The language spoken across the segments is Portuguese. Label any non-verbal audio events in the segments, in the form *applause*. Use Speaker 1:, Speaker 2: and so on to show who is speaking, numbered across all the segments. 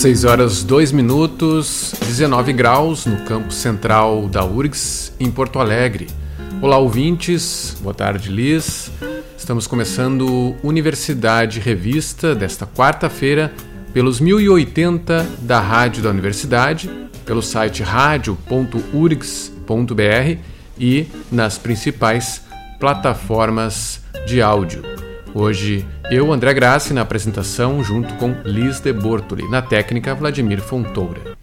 Speaker 1: 6 horas 2 minutos, 19 graus no campo central da URGS, em Porto Alegre. Olá, ouvintes. Boa tarde, Liz. Estamos começando Universidade Revista desta quarta-feira pelos 1080 da Rádio da Universidade, pelo site radio.urgs.br e nas principais plataformas de áudio. Hoje, eu, André Grassi, na apresentação, junto com Liz de Bortoli, na técnica Vladimir Fontoura.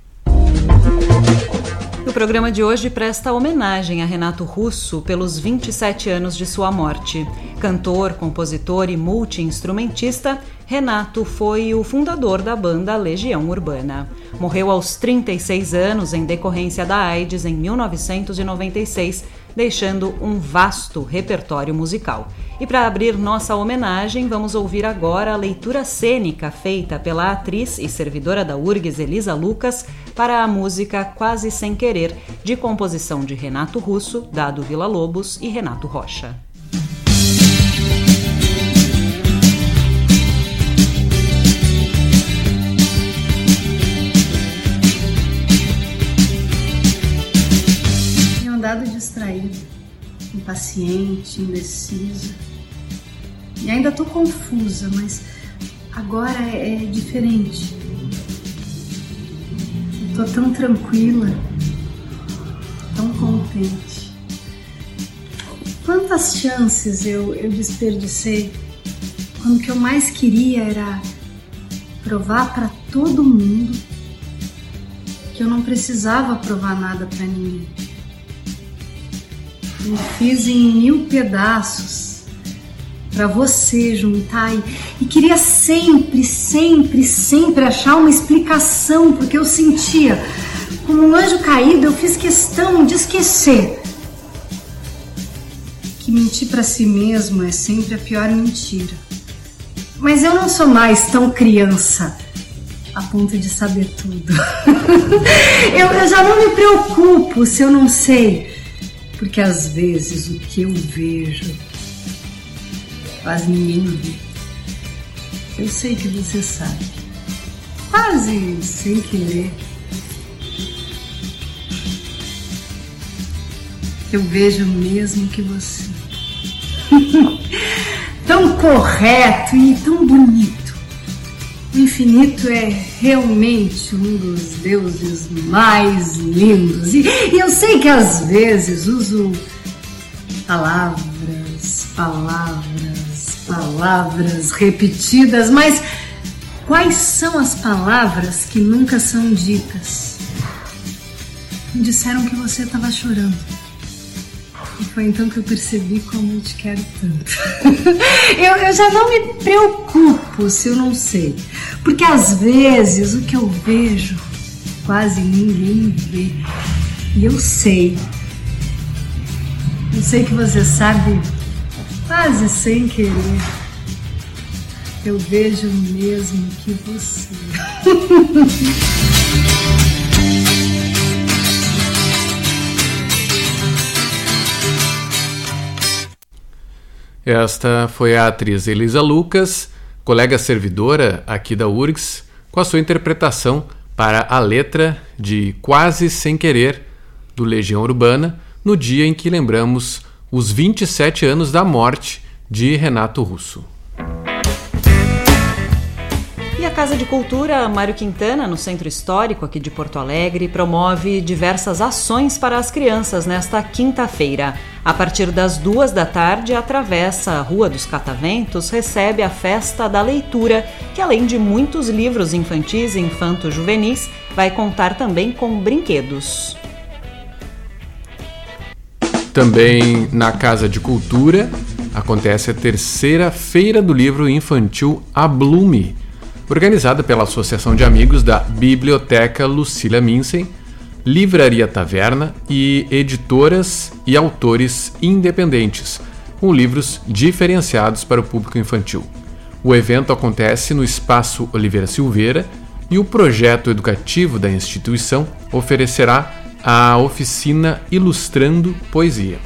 Speaker 2: O programa de hoje presta homenagem a Renato Russo pelos 27 anos de sua morte. Cantor, compositor e multi-instrumentista, Renato foi o fundador da banda Legião Urbana. Morreu aos 36 anos em decorrência da AIDS em 1996 deixando um vasto repertório musical. E para abrir nossa homenagem, vamos ouvir agora a leitura cênica feita pela atriz e servidora da URGS Elisa Lucas para a música Quase Sem Querer, de composição de Renato Russo, Dado Vila Lobos e Renato Rocha.
Speaker 3: impaciente, indecisa. E ainda estou confusa, mas agora é, é diferente. Estou tão tranquila, tão contente. Quantas chances eu, eu desperdicei quando o que eu mais queria era provar para todo mundo que eu não precisava provar nada para ninguém me fiz em mil pedaços para você juntar e, queria sempre, sempre, sempre achar uma explicação porque eu sentia como um anjo caído, eu fiz questão de esquecer que mentir para si mesmo é sempre a pior mentira. Mas eu não sou mais tão criança a ponto de saber tudo. *laughs* eu, eu já não me preocupo se eu não sei porque às vezes o que eu vejo quase ninguém vê. Eu sei que você sabe, quase sem querer. Eu vejo o mesmo que você. *laughs* tão correto e tão bonito. O infinito é realmente um dos deuses mais lindos. E, e eu sei que às vezes uso palavras, palavras, palavras repetidas, mas quais são as palavras que nunca são ditas? Me disseram que você estava chorando. E foi então que eu percebi como eu te quero tanto. *laughs* eu, eu já não me preocupo se eu não sei. Porque às vezes o que eu vejo quase ninguém vê. E eu sei. Eu sei que você sabe quase sem querer. Eu vejo mesmo que você.
Speaker 1: Esta foi a atriz Elisa Lucas, colega servidora aqui da URGS, com a sua interpretação para a letra de Quase Sem Querer, do Legião Urbana, no dia em que lembramos os 27 anos da morte de Renato Russo.
Speaker 2: Casa de Cultura Mário Quintana, no Centro Histórico aqui de Porto Alegre, promove diversas ações para as crianças nesta quinta-feira. A partir das duas da tarde, atravessa a Rua dos Cataventos, recebe a Festa da Leitura, que além de muitos livros infantis e infanto-juvenis, vai contar também com brinquedos.
Speaker 1: Também na Casa de Cultura acontece a terceira Feira do Livro Infantil A Blume organizada pela Associação de Amigos da Biblioteca Lucília Minsen, Livraria Taverna e editoras e autores independentes, com livros diferenciados para o público infantil.
Speaker 4: O evento acontece no Espaço Oliveira Silveira e o projeto educativo da instituição oferecerá a oficina Ilustrando Poesia.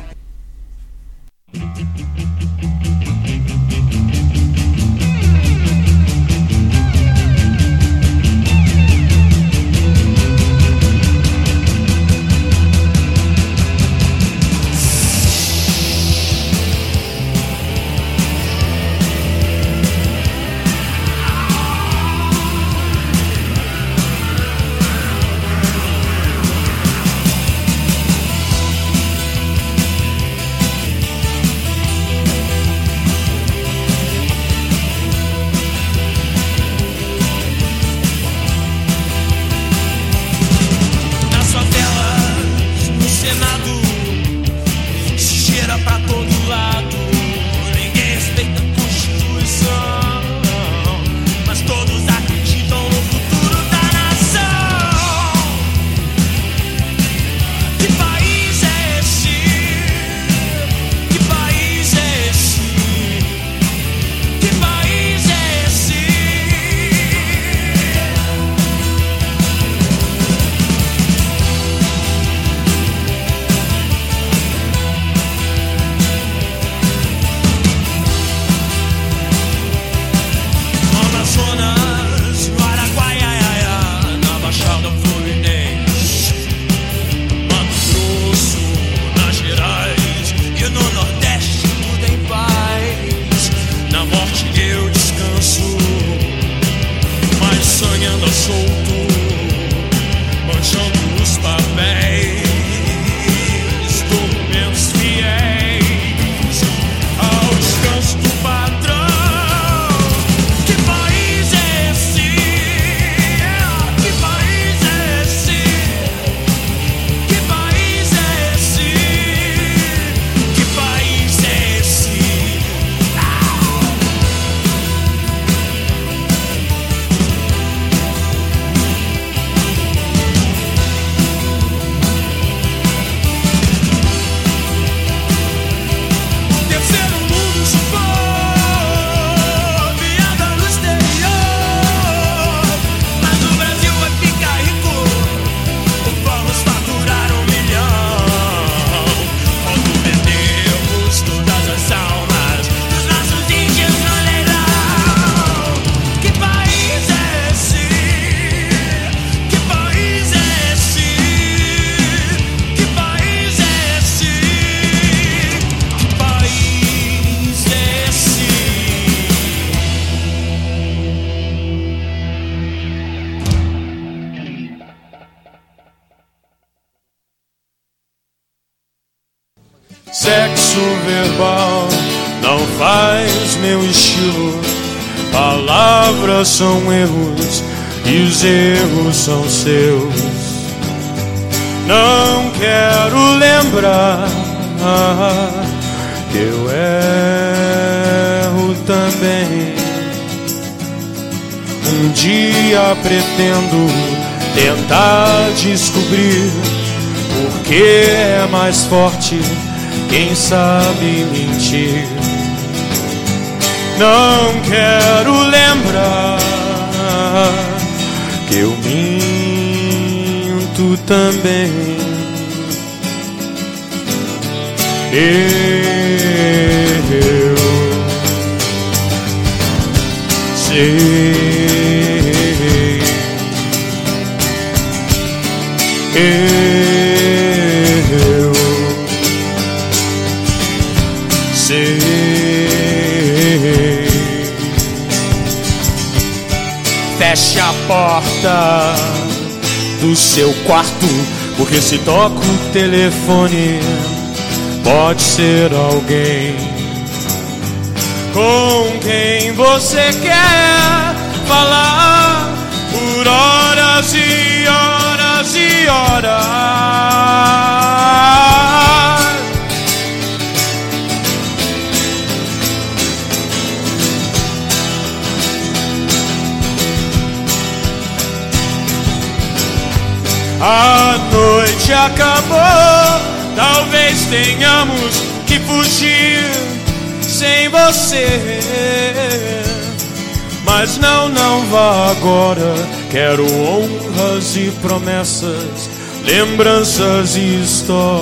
Speaker 5: São erros e os erros são seus. Não quero lembrar que eu erro também. Um dia pretendo tentar descobrir por que é mais forte quem sabe mentir. Não quero lembrar que eu minto também. Eu sei. Eu feche a porta do seu quarto, porque se toca o telefone, pode ser alguém com quem você quer falar por horas e horas e horas. A noite acabou, talvez tenhamos que fugir sem você.
Speaker 4: Mas não, não vá agora. Quero honras e promessas, lembranças e histórias.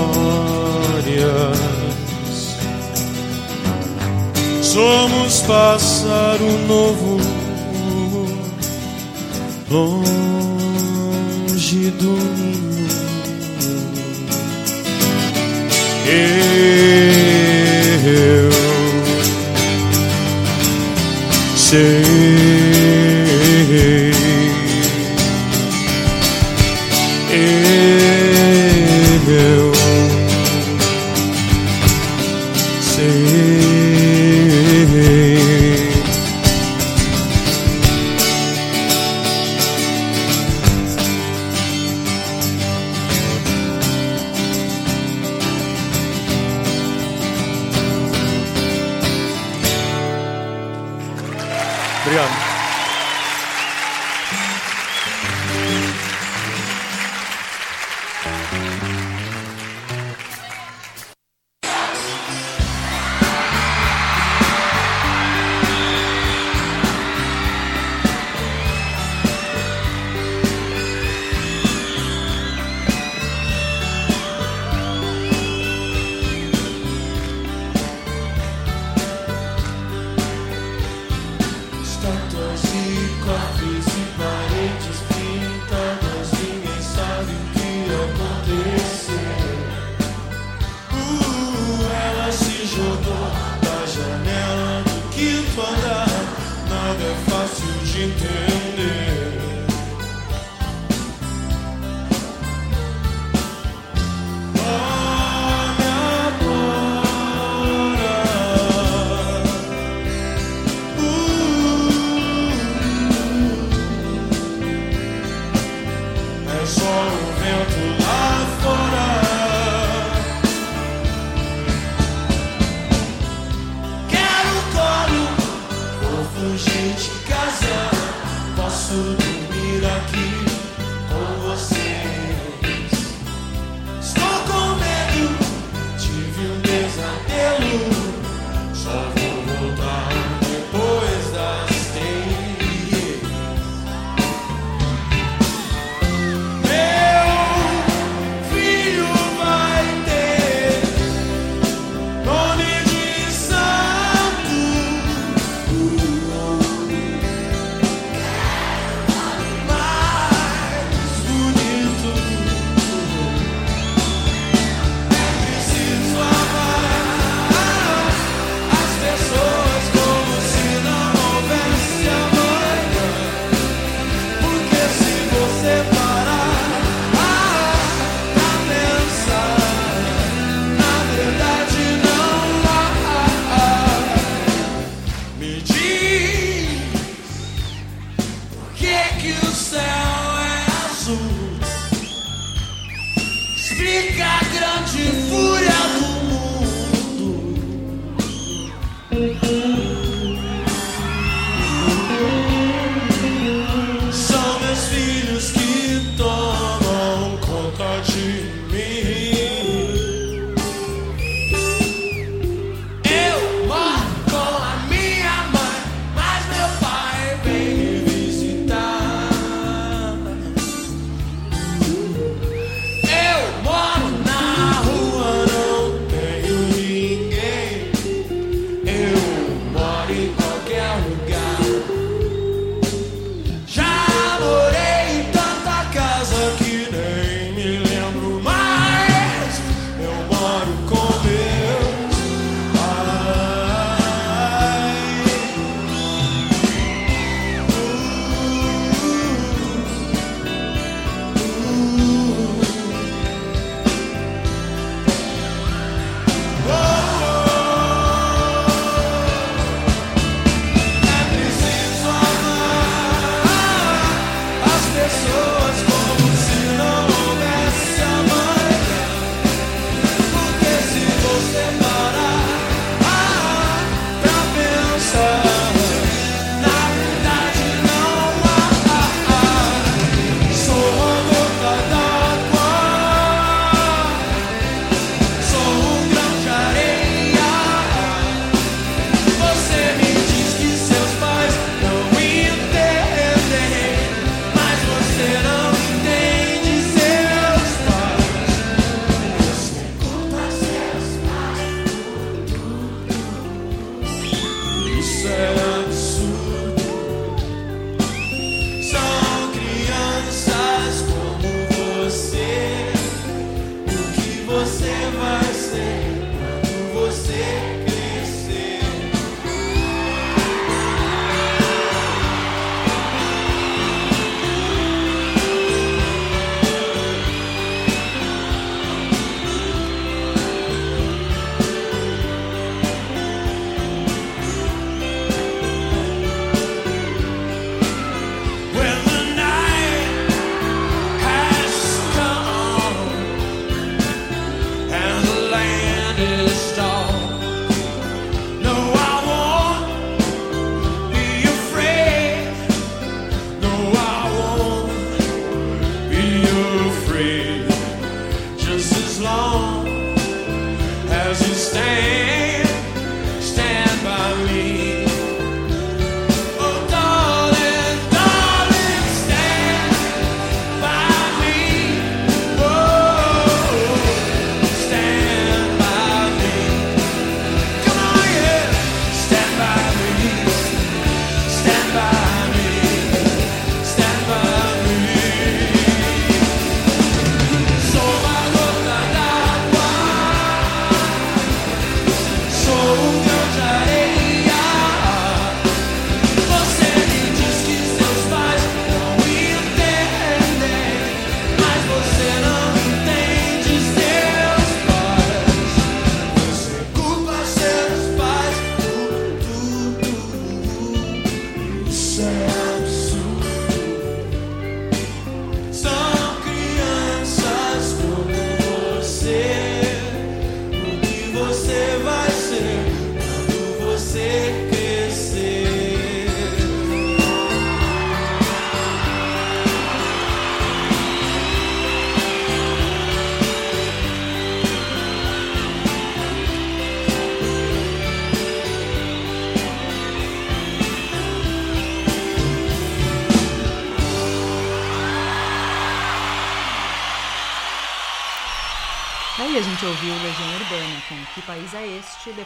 Speaker 4: Somos pássaro novo, longe do ninho. Eu sei. Eu Young.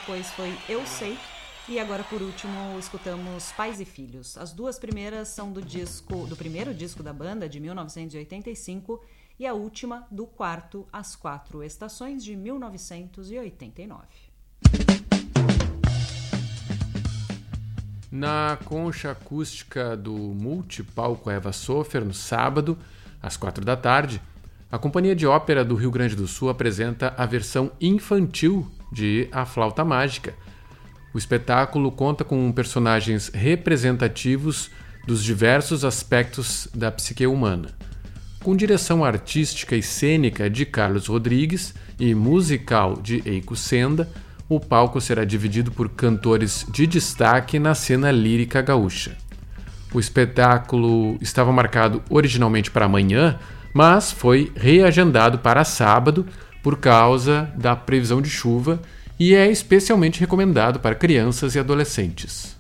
Speaker 4: Depois
Speaker 2: foi Eu Sei e agora por último escutamos Pais e Filhos. As duas primeiras são do disco do primeiro disco da banda de 1985 e a última do quarto As Quatro Estações de 1989.
Speaker 1: Na concha acústica do Multipalco Eva Sofer, no sábado, às quatro da tarde, a Companhia de Ópera do Rio Grande do Sul apresenta a versão infantil de A Flauta Mágica. O espetáculo conta com personagens representativos dos diversos aspectos da psique humana. Com direção artística e cênica de Carlos Rodrigues e musical de Eiko Senda, o palco será dividido por cantores de destaque na cena lírica gaúcha. O espetáculo estava marcado originalmente para amanhã, mas foi reagendado para sábado por causa da previsão de chuva e é especialmente recomendado para crianças e adolescentes.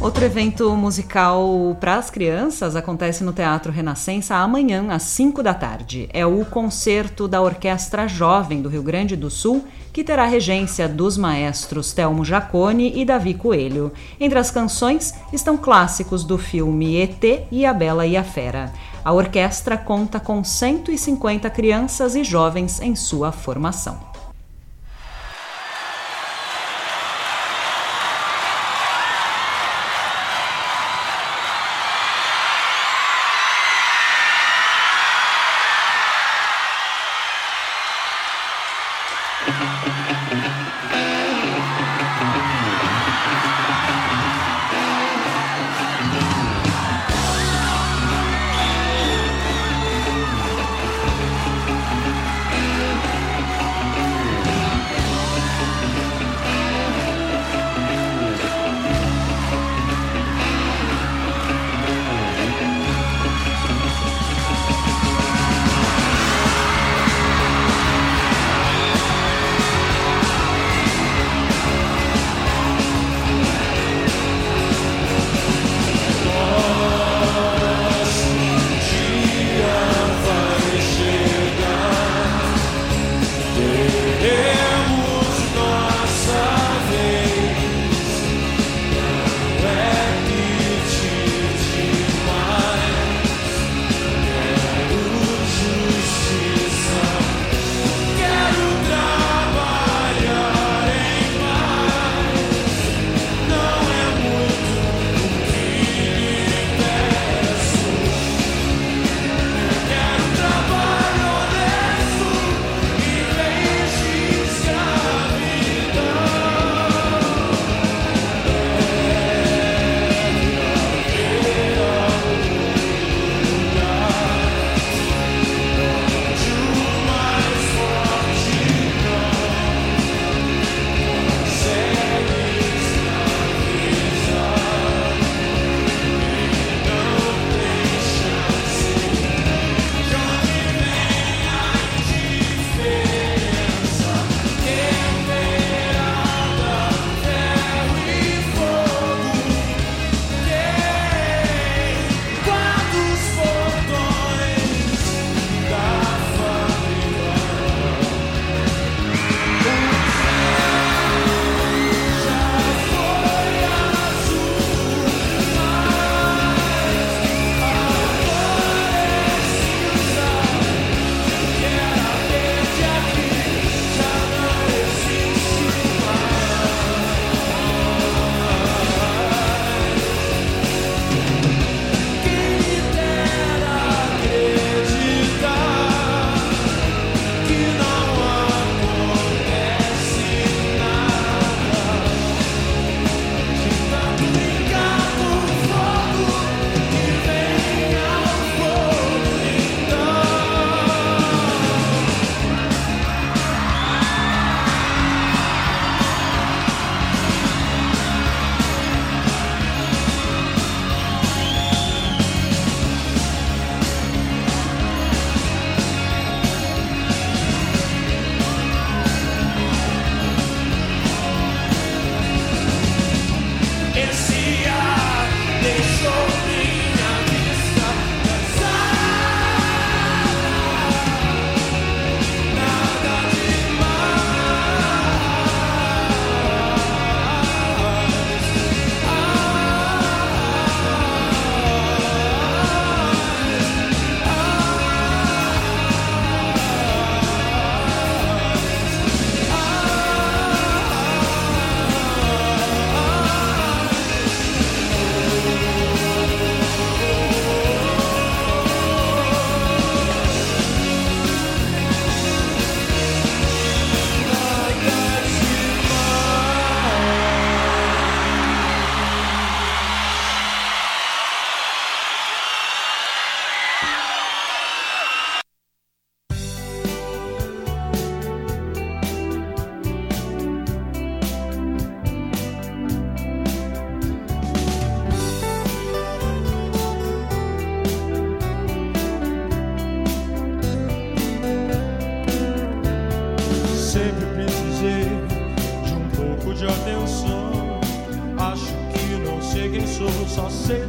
Speaker 2: Outro evento musical para as crianças acontece no Teatro Renascença amanhã, às 5 da tarde. É o concerto da Orquestra Jovem do Rio Grande do Sul, que terá regência dos maestros Telmo Jacone e Davi Coelho. Entre as canções estão clássicos do filme ET e A Bela e a Fera. A orquestra conta com 150 crianças e jovens em sua formação.
Speaker 4: só ser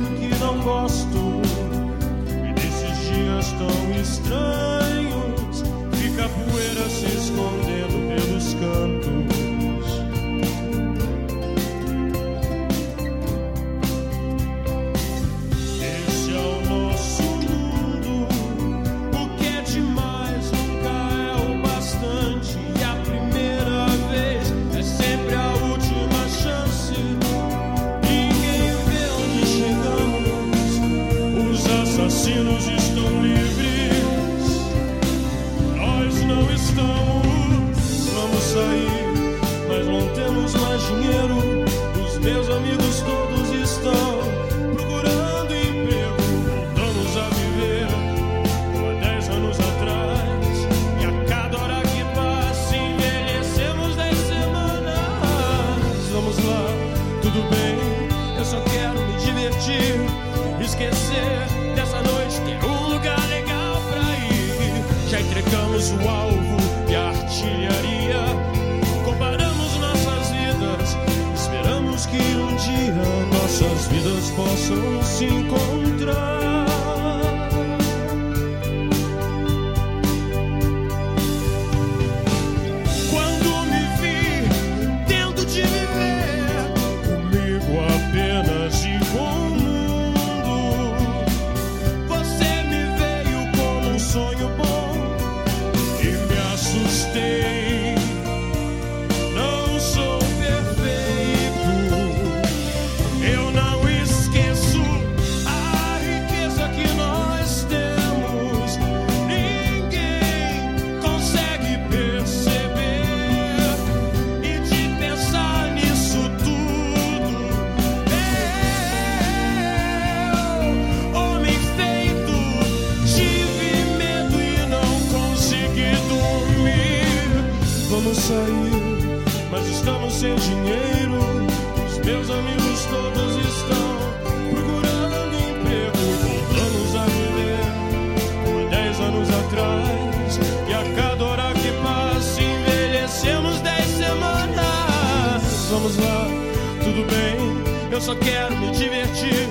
Speaker 4: Eu só quero me divertir,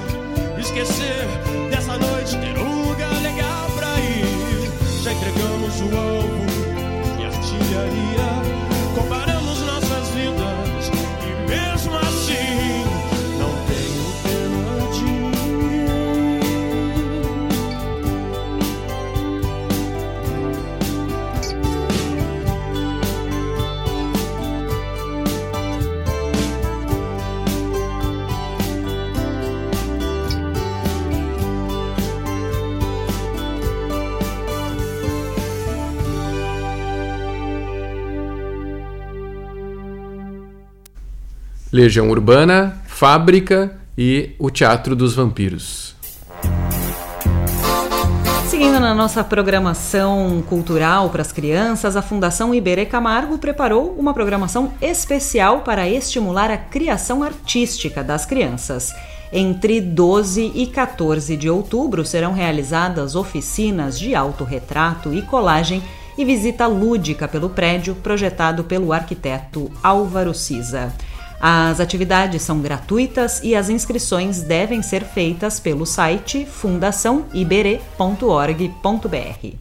Speaker 4: esquecer
Speaker 1: Legião Urbana, Fábrica e O Teatro dos Vampiros.
Speaker 2: Seguindo na nossa programação cultural para as crianças, a Fundação Iberê Camargo preparou uma programação especial para estimular a criação artística das crianças. Entre 12 e 14 de outubro serão realizadas oficinas de autorretrato e colagem e visita lúdica pelo prédio projetado pelo arquiteto Álvaro Cisa. As atividades são gratuitas e as inscrições devem ser feitas pelo site fundaçãoiberê.org.br.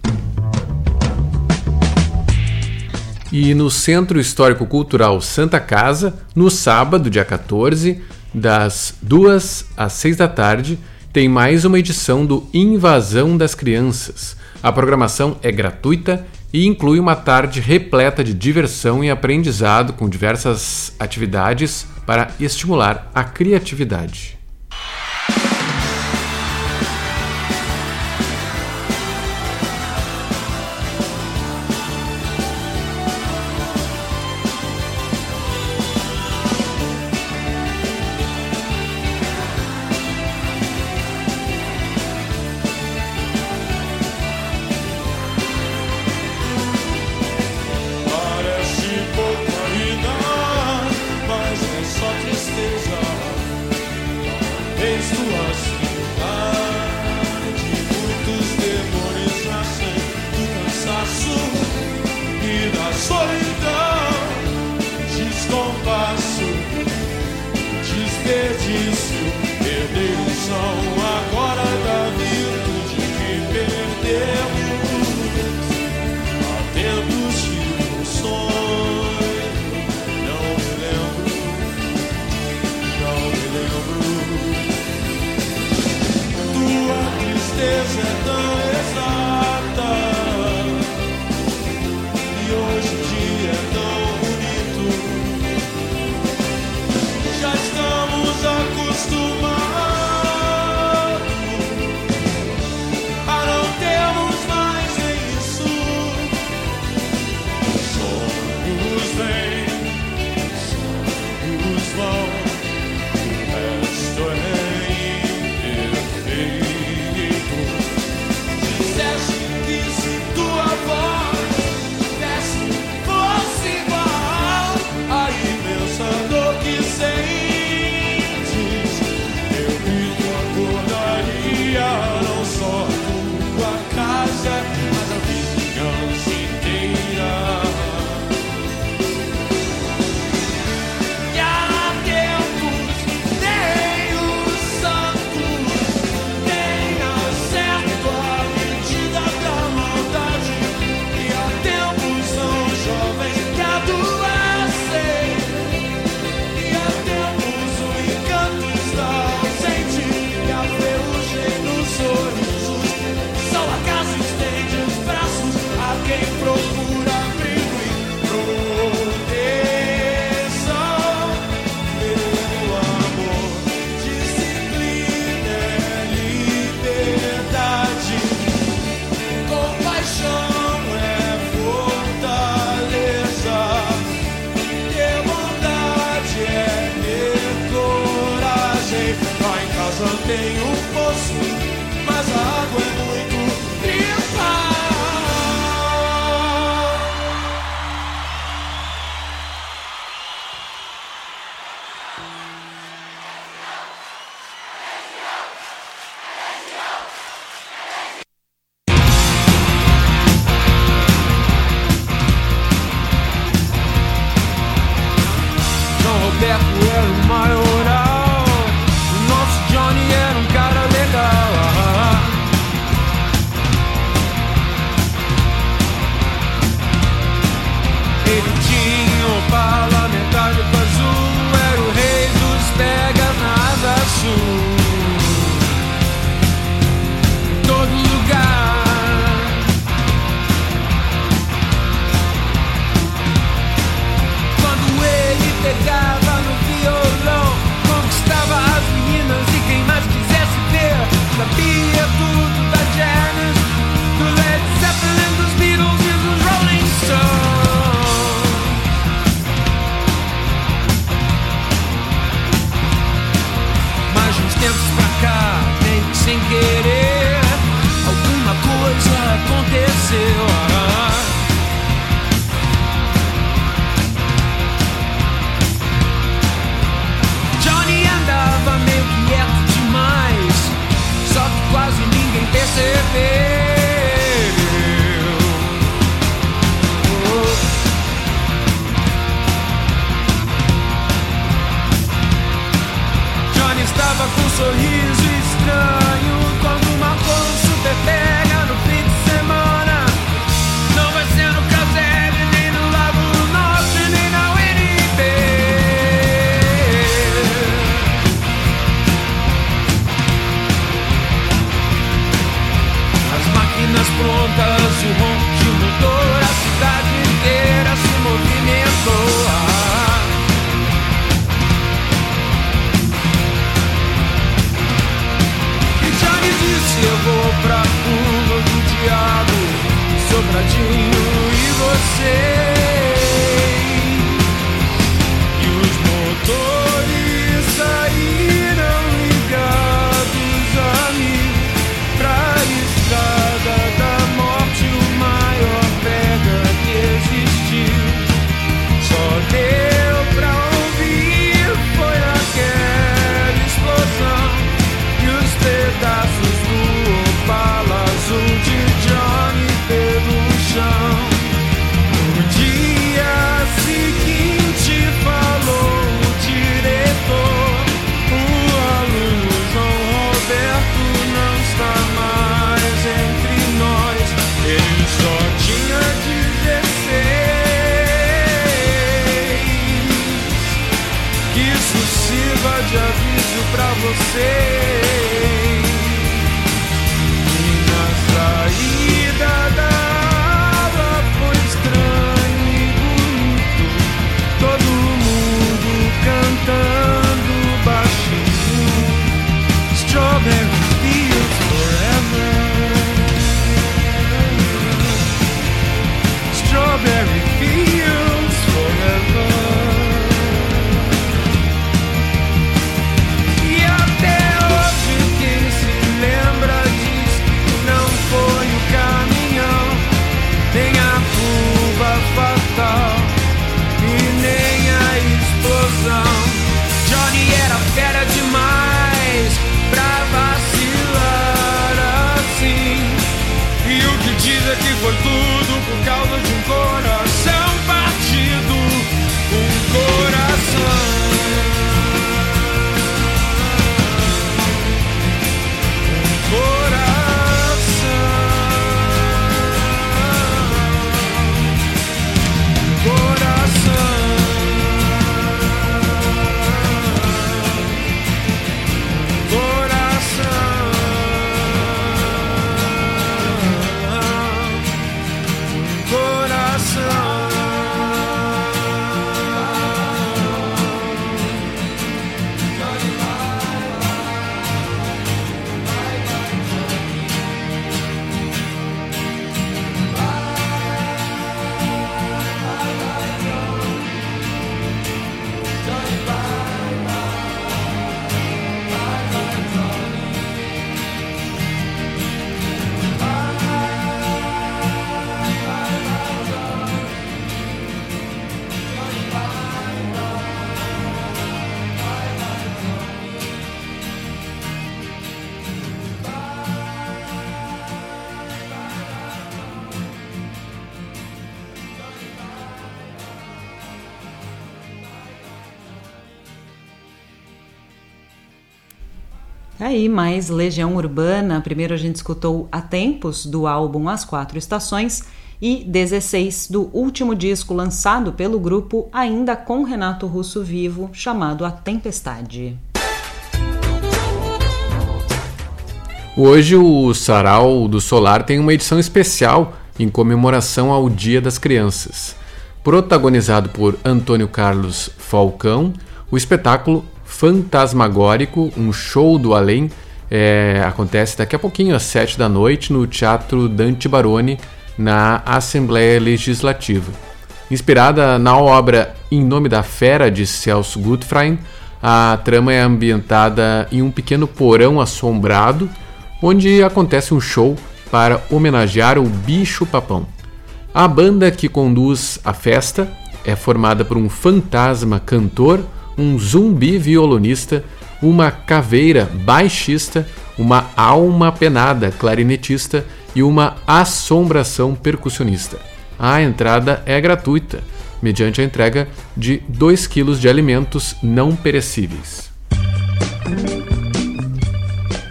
Speaker 1: E no Centro Histórico Cultural Santa Casa, no sábado, dia 14, das 2 às 6 da tarde, tem mais uma edição do Invasão das Crianças. A programação é gratuita e inclui uma tarde repleta de diversão e aprendizado com diversas atividades para estimular a criatividade.
Speaker 2: Aí, mais Legião Urbana. Primeiro a gente escutou A Tempos, do álbum As Quatro Estações, e 16, do último disco lançado pelo grupo, ainda com Renato Russo vivo, chamado A Tempestade.
Speaker 1: Hoje o Sarau do Solar tem uma edição especial em comemoração ao Dia das Crianças. Protagonizado por Antônio Carlos Falcão, o espetáculo fantasmagórico, um show do além, é, acontece daqui a pouquinho, às sete da noite, no Teatro Dante Baroni, na Assembleia Legislativa. Inspirada na obra Em Nome da Fera, de Celso Gutfrein, a trama é ambientada em um pequeno porão assombrado, onde acontece um show para homenagear o bicho-papão. A banda que conduz a festa é formada por um fantasma cantor, um zumbi violonista, uma caveira baixista, uma alma penada clarinetista e uma assombração percussionista. A entrada é gratuita, mediante a entrega de 2 kg de alimentos não perecíveis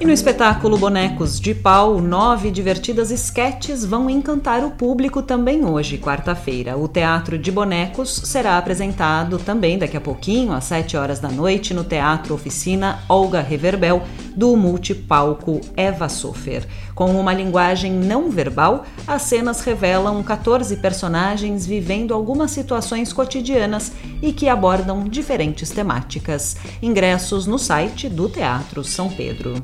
Speaker 2: no espetáculo Bonecos de Pau, nove divertidas esquetes vão encantar o público também hoje, quarta-feira. O Teatro de Bonecos será apresentado também daqui a pouquinho, às sete horas da noite, no Teatro Oficina Olga Reverbel, do multipalco Eva Sofer. Com uma linguagem não verbal, as cenas revelam 14 personagens vivendo algumas situações cotidianas e que abordam diferentes temáticas. Ingressos no site do Teatro São Pedro.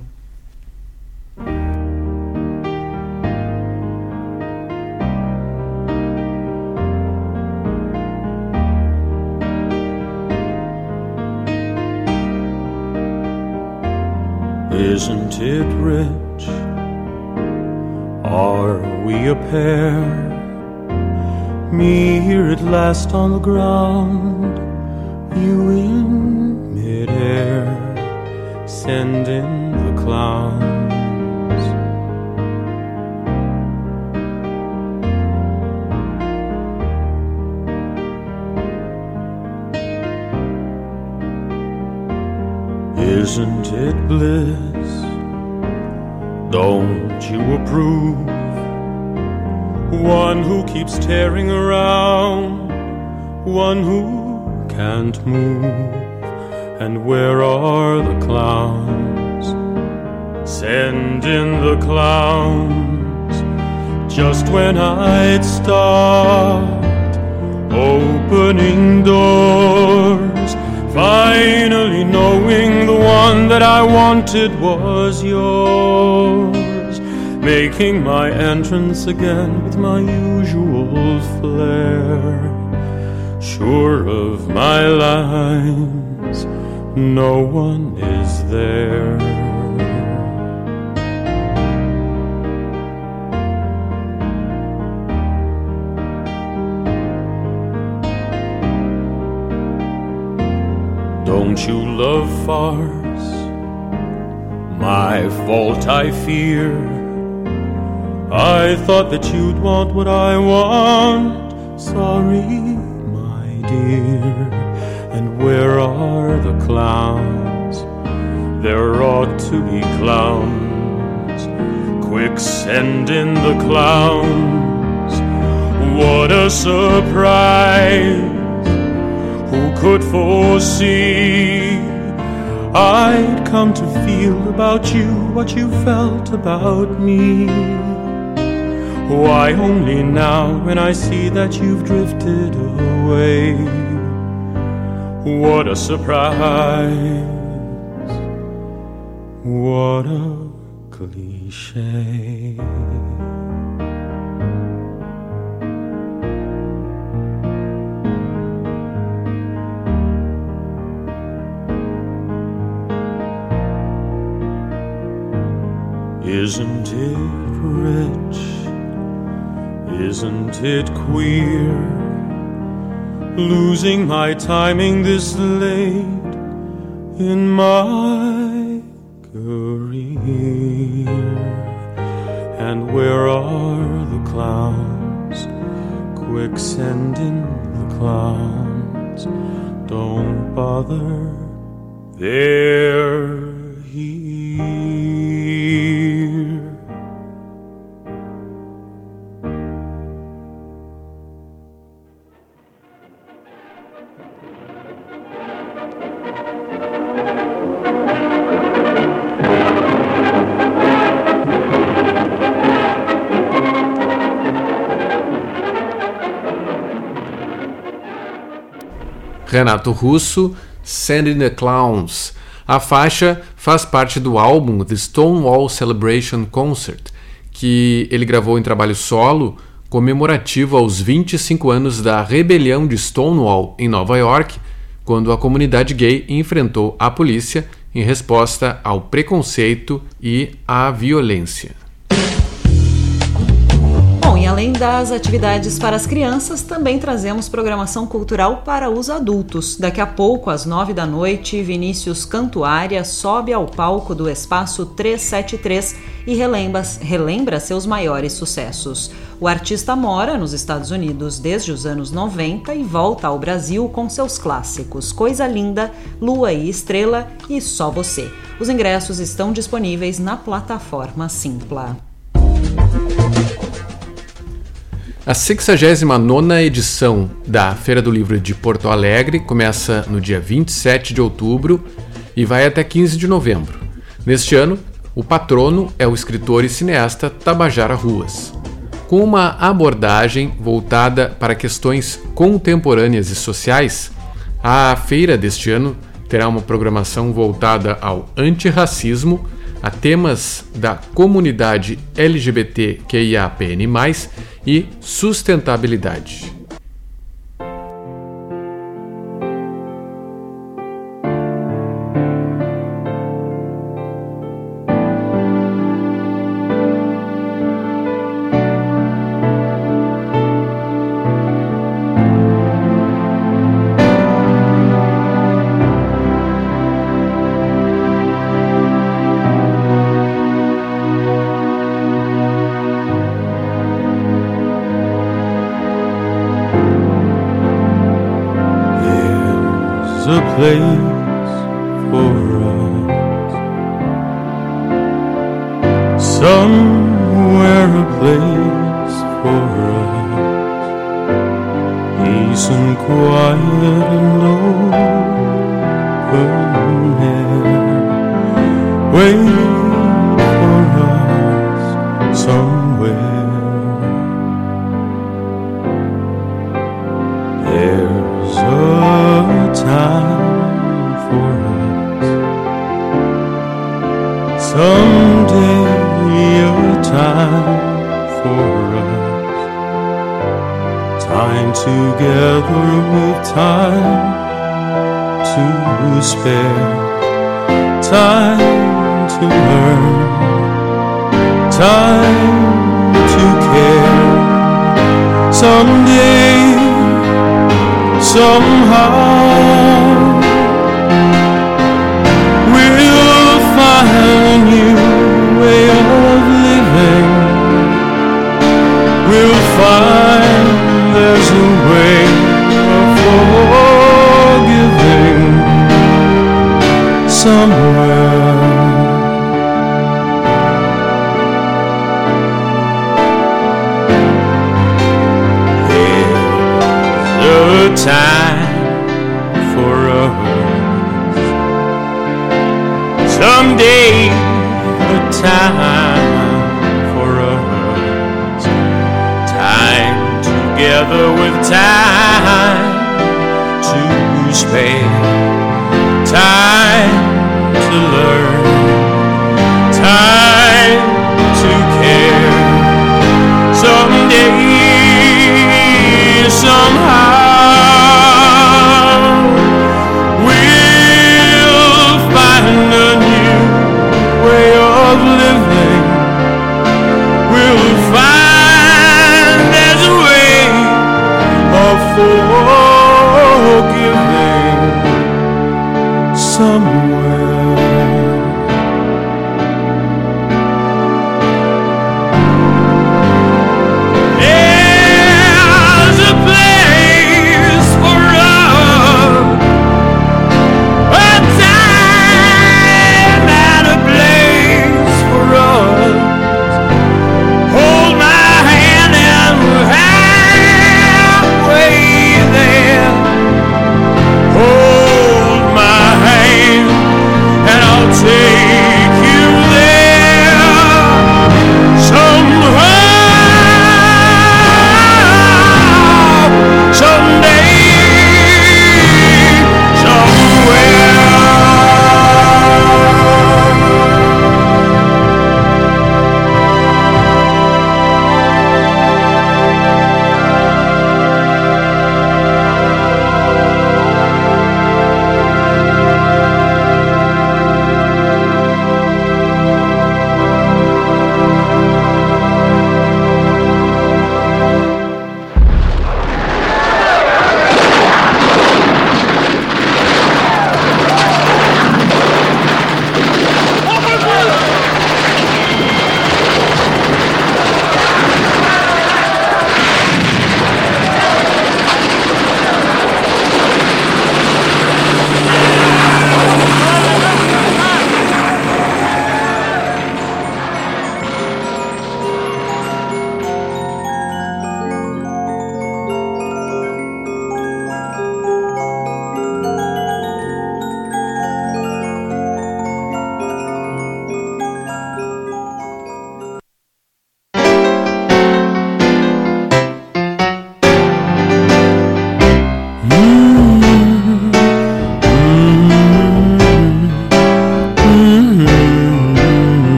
Speaker 4: Isn't it rich? Are we a pair? Me here at last on the ground, you in midair, sending the clowns. Isn't it bliss? Don't you approve? One who keeps tearing around, one who can't move. And where are the clowns? Send in the clowns just when I'd start opening doors. Finally, knowing the one that I wanted was yours, making my entrance again with my usual flair. Sure of my lines, no one is there. Don't you love farce? My fault, I fear. I thought that you'd want what I want. Sorry, my dear. And where are the clowns? There ought to be clowns. Quick, send in the clowns. What a surprise! Could foresee I'd come to feel about you what you felt about me? Why only now when I see that you've drifted away? What a surprise! What a cliche. Isn't it rich? Isn't it queer? Losing my timing this late in my career. And where are the clowns? Quick send in the clowns. Don't bother. They're here.
Speaker 1: Renato Russo, Sending the Clowns. A faixa faz parte do álbum The Stonewall Celebration Concert, que ele gravou em trabalho solo comemorativo aos 25 anos da rebelião de Stonewall em Nova York, quando a comunidade gay enfrentou a polícia em resposta ao preconceito e à violência.
Speaker 2: E além das atividades para as crianças, também trazemos programação cultural para os adultos. Daqui a pouco, às nove da noite, Vinícius Cantuária sobe ao palco do Espaço 373 e relembra, relembra seus maiores sucessos. O artista mora nos Estados Unidos desde os anos 90 e volta ao Brasil com seus clássicos Coisa Linda, Lua e Estrela e Só Você. Os ingressos estão disponíveis na plataforma Simpla.
Speaker 1: A 69 edição da Feira do Livro de Porto Alegre começa no dia 27 de outubro e vai até 15 de novembro. Neste ano, o patrono é o escritor e cineasta Tabajara Ruas. Com uma abordagem voltada para questões contemporâneas e sociais, a feira deste ano terá uma programação voltada ao antirracismo, a temas da comunidade LGBTQIAPN+, e sustentabilidade.
Speaker 4: 泪 together with time to spare, time to learn, time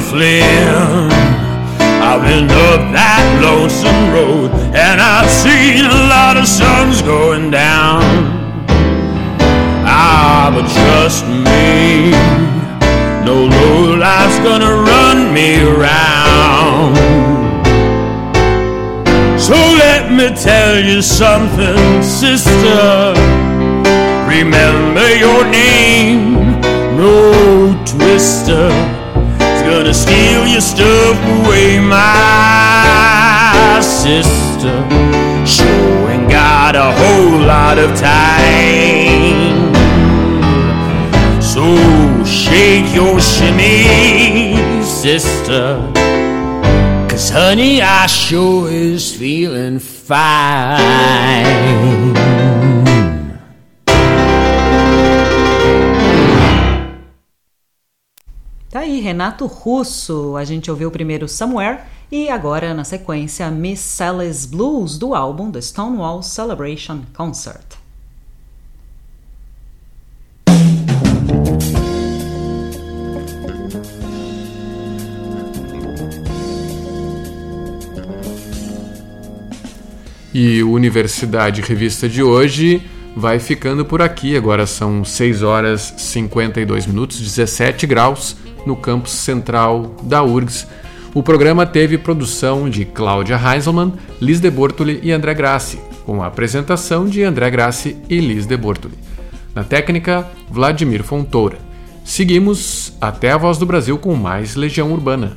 Speaker 6: Scuffling. I've been up that lonesome road and I've seen a lot of suns going down. Ah, but trust me, no low life's gonna run me around. So let me tell you something, sister. Remember your name, no twister is gonna steal your stuff away, my sister. Sure ain't got a whole lot of time. So shake your shimmy, sister. Cause honey, I sure is feeling fine.
Speaker 2: Tá aí, Renato Russo. A gente ouviu primeiro Somewhere e agora, na sequência, Miss Sally's Blues do álbum The Stonewall Celebration Concert.
Speaker 1: E o Universidade Revista de hoje vai ficando por aqui. Agora são 6 horas 52 minutos, 17 graus no campus central da URGS. O programa teve produção de Cláudia Heiselmann, Liz de Bortoli e André Grassi, com a apresentação de André Grassi e Liz de Bortoli. Na técnica, Vladimir Fontoura. Seguimos até a Voz do Brasil com mais Legião Urbana.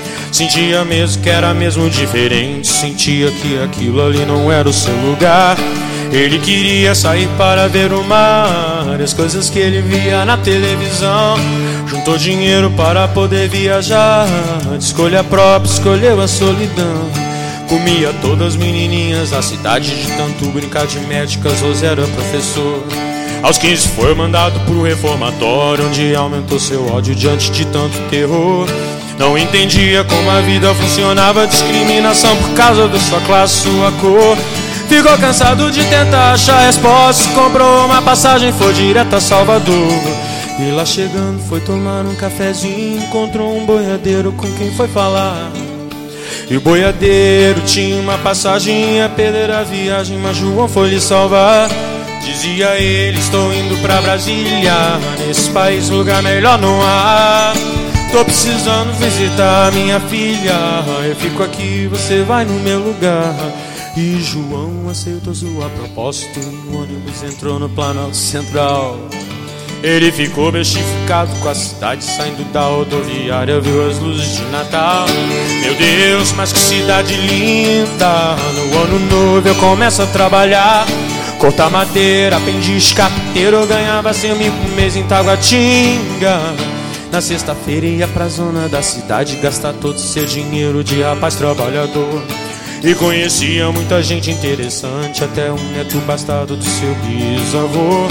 Speaker 4: Sentia mesmo que era mesmo diferente, sentia que aquilo ali não era o seu lugar. Ele queria sair para ver o mar, as coisas que ele via na televisão. Juntou dinheiro para poder viajar, de escolha própria, escolheu a solidão. Comia todas as menininhas da cidade de tanto brincar de médicas, José era professor. Aos 15 foi mandado pro reformatório, onde aumentou seu ódio diante de tanto terror. Não entendia como a vida funcionava, discriminação por causa da sua classe, sua cor. Ficou cansado de tentar achar respostas, comprou uma passagem, foi direto a Salvador. E lá chegando foi tomar um cafezinho, encontrou um boiadeiro com quem foi falar. E o boiadeiro tinha uma passagem a perder a viagem, mas João foi lhe salvar. Dizia ele, estou indo pra Brasília, nesse país lugar melhor não há. Tô precisando visitar minha filha, eu fico aqui, você vai no meu lugar. E João aceitou sua proposta, o ônibus entrou no Planalto Central. Ele ficou bestificado com a cidade saindo da rodoviária, viu as luzes de Natal. Meu Deus, mas que cidade linda! No ano novo eu começo a trabalhar. Cortar madeira, aprendiz carpinteiro, eu ganhava cem mil por mês em Taguatinga. Na sexta-feira ia pra zona da cidade gastar todo seu dinheiro de rapaz trabalhador. E conhecia muita gente interessante, até um neto bastardo do seu bisavô.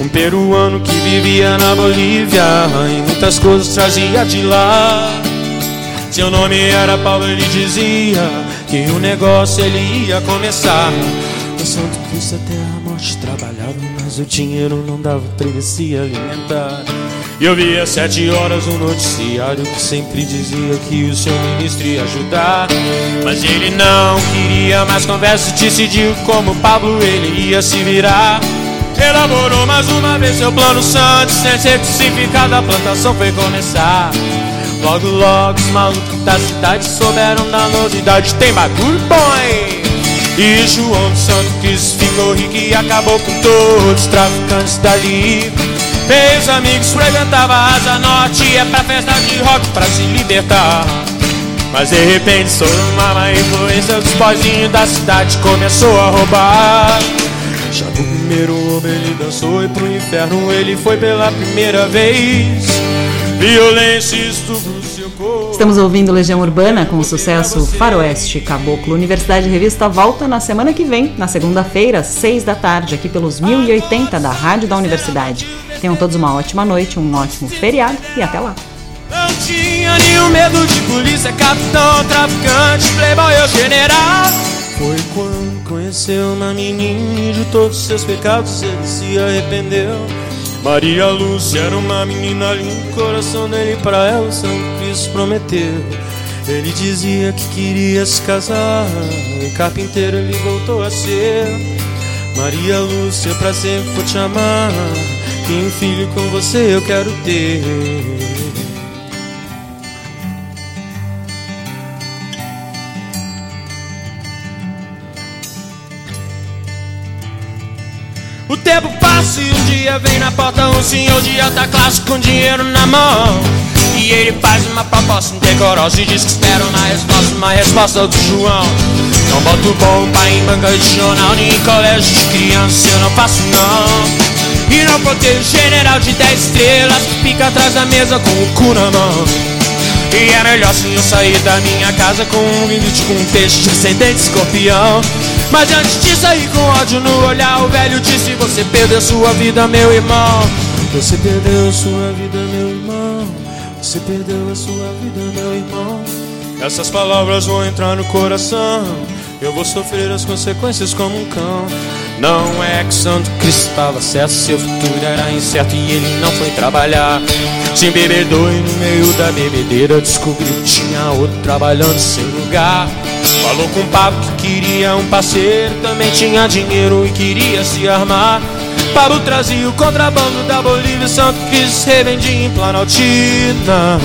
Speaker 4: Um peruano que vivia na Bolívia e muitas coisas trazia de lá. Seu nome era Paulo, ele dizia que o negócio ele ia começar. No Santo Cristo até a morte trabalhava, mas o dinheiro não dava pra ele se alimentar. E eu via às sete horas um noticiário que sempre dizia que o seu ministro ia ajudar. Mas ele não queria mais conversa, decidiu como Pablo ele ia se virar. Elaborou mais uma vez seu plano santo, sem ser crucificado, a plantação foi começar. Logo, logo, os malucos da cidade souberam da novidade. Tem bagulho bom? E João do Santo Cristo ficou rico e acabou com todos os traficantes dali. Meus amigos frequentavam a Asa Norte, é pra festa de rock pra se libertar. Mas de repente, sob uma má influência dos boizinhos da cidade, começou a roubar. Já no primeiro homem ele dançou e pro inferno ele foi pela primeira vez. Violência e estupro.
Speaker 2: Estamos ouvindo Legião Urbana com o sucesso Faroeste Caboclo. Universidade Revista volta na semana que vem, na segunda-feira, seis da tarde, aqui pelos 1080 da Rádio da Universidade. Tenham todos uma ótima noite, um ótimo feriado e até lá.
Speaker 4: Não tinha nenhum medo de polícia, capitão, traficante, playboy ou general. Foi quando conheceu uma menina e de todos seus pecados ele se arrependeu. Maria Lúcia era uma menina linda, o coração dele pra ela, o Santo Cristo prometeu. Ele dizia que queria se casar, e carpinteiro ele voltou a ser. Maria Lúcia, pra sempre vou te amar, e um filho com você eu quero ter. O tempo passa e um dia vem na porta um senhor de alta classe com dinheiro na mão. E ele faz uma proposta indecorosa e diz que espera na resposta uma resposta do João. Não boto bomba em banca de jornal nem em colégio de criança, eu não faço não. E não protejo general de 10 estrelas fica atrás da mesa com o cu na mão. E é melhor se eu sair da minha casa com um limite com um peixe de ascendente escorpião. Mas antes de sair com ódio no olhar, o velho disse: Você perdeu sua vida, meu irmão. Você perdeu sua vida, meu irmão. Você perdeu a sua vida, meu irmão. Essas palavras vão entrar no coração. Eu vou sofrer as consequências como um cão. Não é que Santo Cristo estava certo, seu futuro era incerto e ele não foi trabalhar. Se embebedou e no meio da bebedeira descobriu que tinha outro trabalhando em seu lugar. Falou com o Pablo que queria um parceiro, também tinha dinheiro e queria se armar. Pablo trazia o contrabando da Bolívia, Santo Cristo revendia em Planaltina.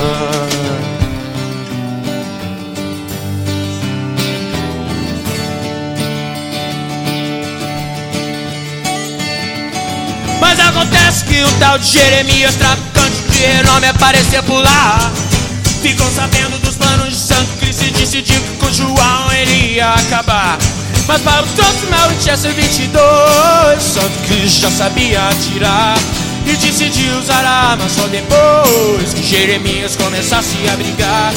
Speaker 4: Que um tal de Jeremias, traficante de renome, apareceu por lá. Ficou sabendo dos planos de Santo Cristo e decidiu que com João ele ia acabar. Mas para o trouxe meu Winchester 22, Santo Cristo já sabia atirar. E decidiu usar a arma só depois que Jeremias começasse a brigar.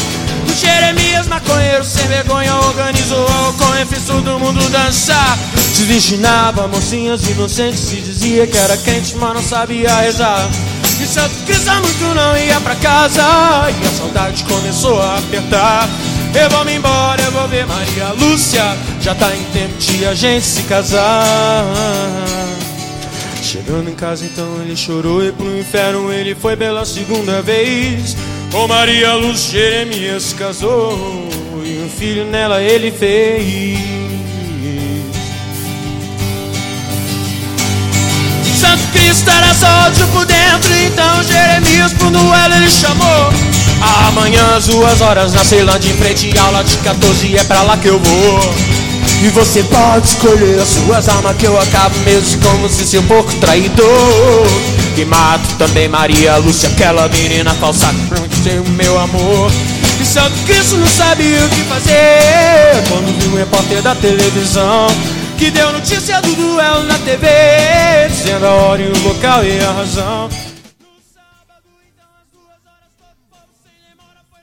Speaker 4: Jeremias, maconheiro sem vergonha, organizou com e fez todo mundo dançar. Desvirginava mocinhas inocentes, se dizia que era crente, mas não sabia rezar. E Santo Cristo há muito não ia pra casa, e a saudade começou a apertar. Eu vou me embora, eu vou ver Maria Lúcia, já tá em tempo de a gente se casar. Chegando em casa então ele chorou e pro inferno ele foi pela segunda vez. Com Maria Luz Jeremias casou e um filho nela ele fez. Santo Cristo era só ódio por dentro, então Jeremias pro duelo ele chamou. Amanhã às duas horas na Ceilândia em frente aula de 14 é pra lá que eu vou. E você pode escolher as suas armas que eu acabo mesmo como se seu porco traidor. E mato também Maria Lúcia, aquela menina falsa que tem o meu amor. E Santo Cristo não sabia o que fazer quando viu um repórter da televisão que deu notícia do duelo na TV, dizendo a hora e o local e a razão.